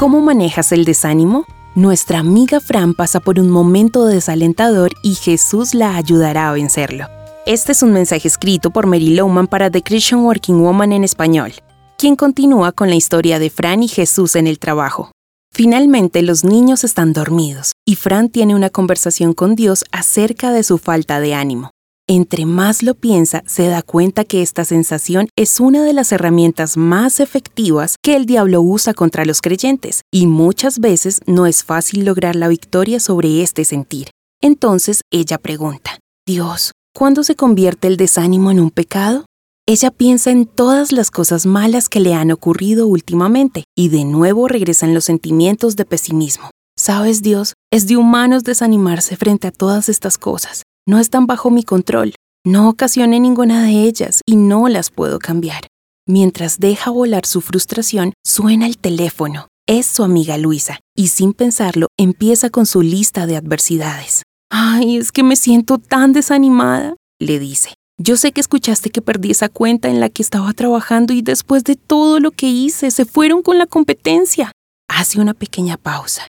¿Cómo manejas el desánimo? Nuestra amiga Fran pasa por un momento desalentador y Jesús la ayudará a vencerlo. Este es un mensaje escrito por Mary Lowman para The Christian Working Woman en español, quien continúa con la historia de Fran y Jesús en el trabajo. Finalmente los niños están dormidos y Fran tiene una conversación con Dios acerca de su falta de ánimo. Entre más lo piensa, se da cuenta que esta sensación es una de las herramientas más efectivas que el diablo usa contra los creyentes, y muchas veces no es fácil lograr la victoria sobre este sentir. Entonces ella pregunta, Dios, ¿cuándo se convierte el desánimo en un pecado? Ella piensa en todas las cosas malas que le han ocurrido últimamente y de nuevo regresan los sentimientos de pesimismo. Sabes, Dios, es de humanos desanimarse frente a todas estas cosas no están bajo mi control. No ocasioné ninguna de ellas y no las puedo cambiar. Mientras deja volar su frustración, suena el teléfono. Es su amiga Luisa y sin pensarlo empieza con su lista de adversidades. Ay, es que me siento tan desanimada, le dice. Yo sé que escuchaste que perdí esa cuenta en la que estaba trabajando y después de todo lo que hice se fueron con la competencia. Hace una pequeña pausa.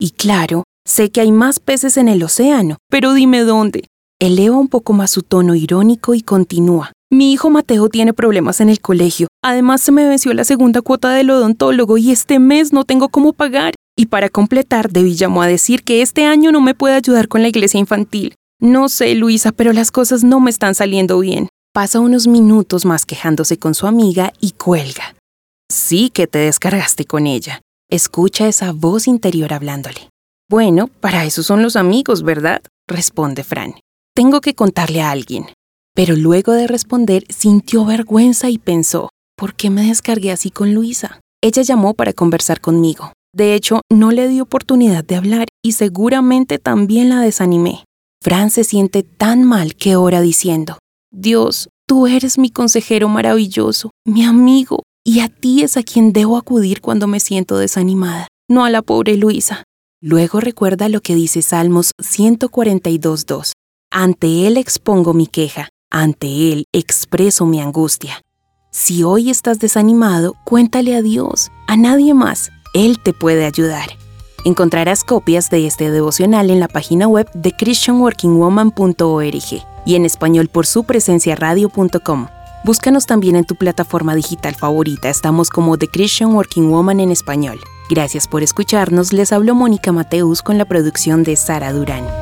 Y claro, sé que hay más peces en el océano, pero dime dónde. Eleva un poco más su tono irónico y continúa. Mi hijo Mateo tiene problemas en el colegio. Además se me venció la segunda cuota del odontólogo y este mes no tengo cómo pagar. Y para completar, Debbie llamó a decir que este año no me puede ayudar con la iglesia infantil. No sé, Luisa, pero las cosas no me están saliendo bien. Pasa unos minutos más quejándose con su amiga y cuelga. Sí que te descargaste con ella. Escucha esa voz interior hablándole. Bueno, para eso son los amigos, ¿verdad? responde Fran. Tengo que contarle a alguien. Pero luego de responder sintió vergüenza y pensó, ¿por qué me descargué así con Luisa? Ella llamó para conversar conmigo. De hecho, no le di oportunidad de hablar y seguramente también la desanimé. Fran se siente tan mal que ora diciendo, Dios, tú eres mi consejero maravilloso, mi amigo, y a ti es a quien debo acudir cuando me siento desanimada, no a la pobre Luisa. Luego recuerda lo que dice Salmos 142.2. Ante Él expongo mi queja, ante Él expreso mi angustia. Si hoy estás desanimado, cuéntale a Dios, a nadie más. Él te puede ayudar. Encontrarás copias de este devocional en la página web de christianworkingwoman.org y en español por su presencia radio.com. Búscanos también en tu plataforma digital favorita, estamos como The Christian Working Woman en español. Gracias por escucharnos, les habló Mónica Mateus con la producción de Sara Durán.